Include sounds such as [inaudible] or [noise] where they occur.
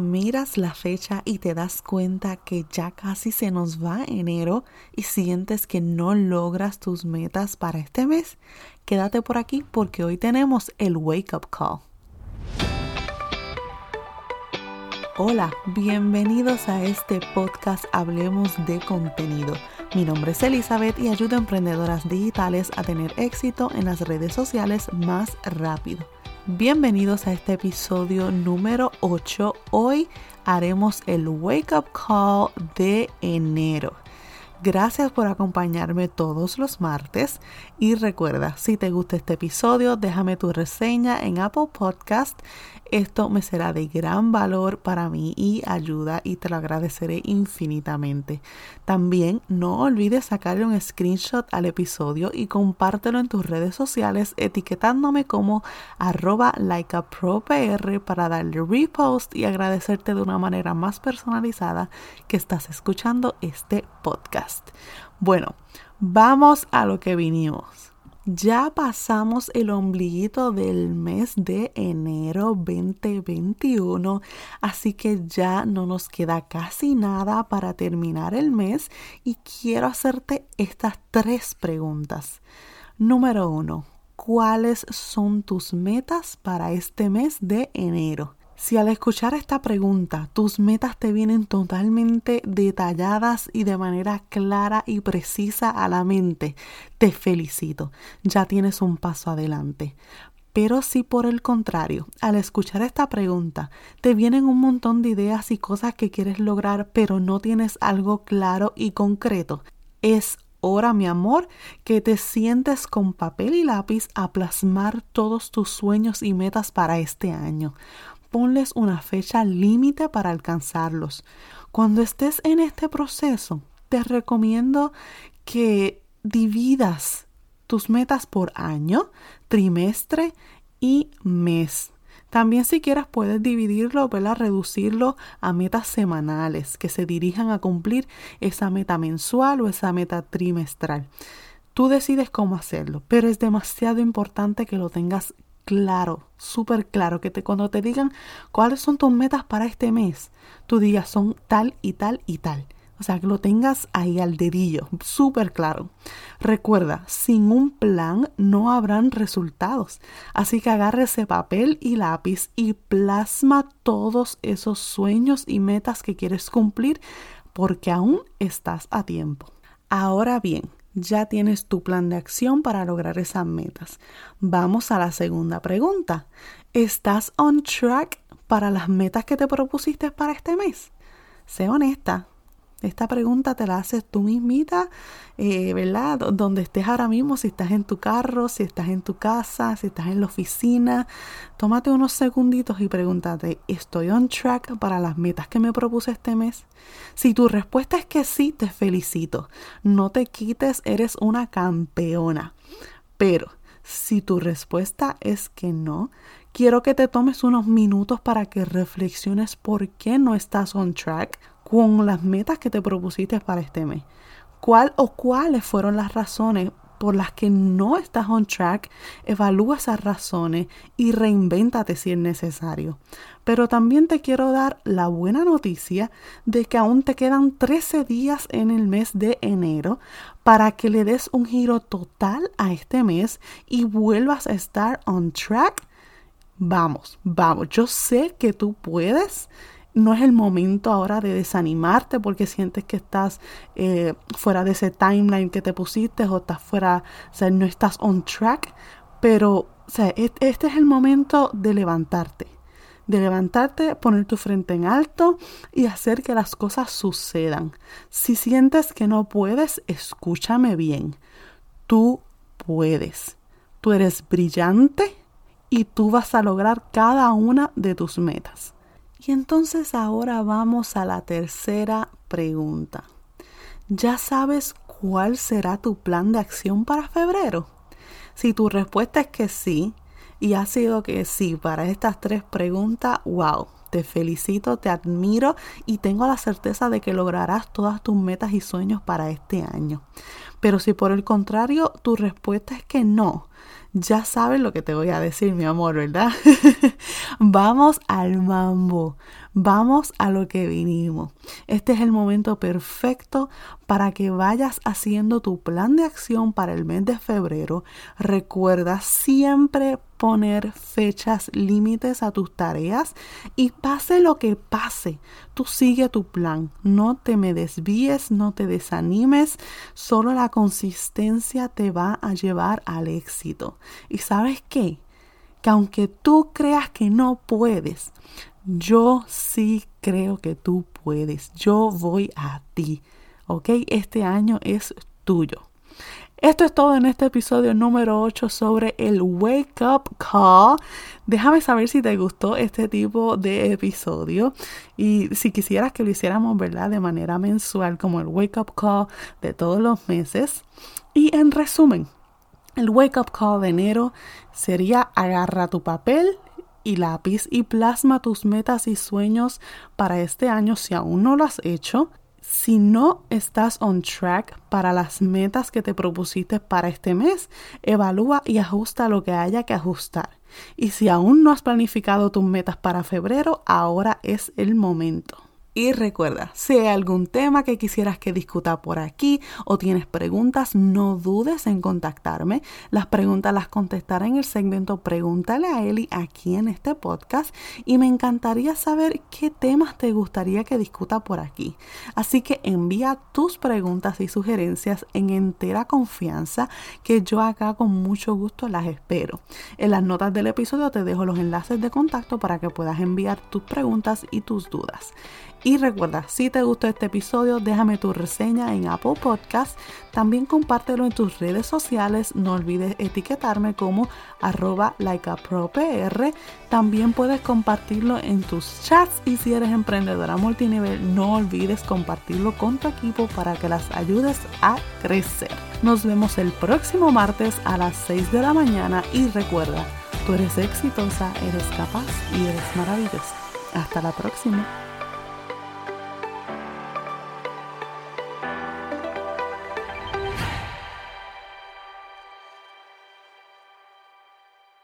miras la fecha y te das cuenta que ya casi se nos va enero y sientes que no logras tus metas para este mes, quédate por aquí porque hoy tenemos el Wake Up Call. Hola, bienvenidos a este podcast Hablemos de contenido. Mi nombre es Elizabeth y ayudo a emprendedoras digitales a tener éxito en las redes sociales más rápido. Bienvenidos a este episodio número 8. Hoy haremos el Wake Up Call de enero. Gracias por acompañarme todos los martes y recuerda, si te gusta este episodio, déjame tu reseña en Apple Podcast esto me será de gran valor para mí y ayuda y te lo agradeceré infinitamente. También no olvides sacarle un screenshot al episodio y compártelo en tus redes sociales etiquetándome como arroba likeapropr para darle repost y agradecerte de una manera más personalizada que estás escuchando este podcast. Bueno, vamos a lo que vinimos. Ya pasamos el ombliguito del mes de enero 2021, así que ya no nos queda casi nada para terminar el mes y quiero hacerte estas tres preguntas. Número uno, ¿cuáles son tus metas para este mes de enero? Si al escuchar esta pregunta tus metas te vienen totalmente detalladas y de manera clara y precisa a la mente, te felicito, ya tienes un paso adelante. Pero si por el contrario, al escuchar esta pregunta, te vienen un montón de ideas y cosas que quieres lograr, pero no tienes algo claro y concreto, es hora, mi amor, que te sientes con papel y lápiz a plasmar todos tus sueños y metas para este año ponles una fecha límite para alcanzarlos. Cuando estés en este proceso, te recomiendo que dividas tus metas por año, trimestre y mes. También si quieres puedes dividirlo, ¿verdad? reducirlo a metas semanales que se dirijan a cumplir esa meta mensual o esa meta trimestral. Tú decides cómo hacerlo, pero es demasiado importante que lo tengas claro, súper claro, que te, cuando te digan cuáles son tus metas para este mes, tú digas son tal y tal y tal. O sea, que lo tengas ahí al dedillo, súper claro. Recuerda, sin un plan no habrán resultados. Así que agarre ese papel y lápiz y plasma todos esos sueños y metas que quieres cumplir porque aún estás a tiempo. Ahora bien, ya tienes tu plan de acción para lograr esas metas. Vamos a la segunda pregunta. ¿Estás on track para las metas que te propusiste para este mes? Sé honesta, esta pregunta te la haces tú mismita, eh, ¿verdad? Donde estés ahora mismo, si estás en tu carro, si estás en tu casa, si estás en la oficina, tómate unos segunditos y pregúntate, ¿estoy on track para las metas que me propuse este mes? Si tu respuesta es que sí, te felicito. No te quites, eres una campeona. Pero si tu respuesta es que no, quiero que te tomes unos minutos para que reflexiones por qué no estás on track con las metas que te propusiste para este mes. ¿Cuál o cuáles fueron las razones por las que no estás on track? Evalúa esas razones y reinvéntate si es necesario. Pero también te quiero dar la buena noticia de que aún te quedan 13 días en el mes de enero para que le des un giro total a este mes y vuelvas a estar on track. Vamos, vamos, yo sé que tú puedes no es el momento ahora de desanimarte porque sientes que estás eh, fuera de ese timeline que te pusiste o estás fuera, o sea, no estás on track, pero o sea, este es el momento de levantarte, de levantarte, poner tu frente en alto y hacer que las cosas sucedan. Si sientes que no puedes, escúchame bien, tú puedes, tú eres brillante y tú vas a lograr cada una de tus metas. Y entonces ahora vamos a la tercera pregunta. ¿Ya sabes cuál será tu plan de acción para febrero? Si tu respuesta es que sí, y ha sido que sí para estas tres preguntas, wow, te felicito, te admiro y tengo la certeza de que lograrás todas tus metas y sueños para este año. Pero si por el contrario tu respuesta es que no, Ya sabes lo que te voy a decir, mi amor, ¿verdad? [laughs] Vamos al mambo. Vamos a lo que vinimos. Este es el momento perfecto para que vayas haciendo tu plan de acción para el mes de febrero. Recuerda siempre poner fechas límites a tus tareas y pase lo que pase, tú sigue tu plan. No te me desvíes, no te desanimes, solo la consistencia te va a llevar al éxito. ¿Y sabes qué? Que aunque tú creas que no puedes, yo sí creo que tú puedes. Yo voy a ti. ¿Ok? Este año es tuyo. Esto es todo en este episodio número 8 sobre el Wake Up Call. Déjame saber si te gustó este tipo de episodio y si quisieras que lo hiciéramos, ¿verdad? De manera mensual como el Wake Up Call de todos los meses. Y en resumen, el Wake Up Call de enero sería agarra tu papel y lápiz y plasma tus metas y sueños para este año si aún no lo has hecho. Si no estás on track para las metas que te propusiste para este mes, evalúa y ajusta lo que haya que ajustar. Y si aún no has planificado tus metas para febrero, ahora es el momento. Y recuerda, si hay algún tema que quisieras que discuta por aquí o tienes preguntas, no dudes en contactarme. Las preguntas las contestaré en el segmento Pregúntale a Eli aquí en este podcast y me encantaría saber qué temas te gustaría que discuta por aquí. Así que envía tus preguntas y sugerencias en entera confianza que yo acá con mucho gusto las espero. En las notas del episodio te dejo los enlaces de contacto para que puedas enviar tus preguntas y tus dudas. Y recuerda, si te gustó este episodio, déjame tu reseña en Apple Podcast. También compártelo en tus redes sociales. No olvides etiquetarme como arroba likeapropr. También puedes compartirlo en tus chats y si eres emprendedora multinivel, no olvides compartirlo con tu equipo para que las ayudes a crecer. Nos vemos el próximo martes a las 6 de la mañana y recuerda, tú eres exitosa, eres capaz y eres maravillosa. Hasta la próxima.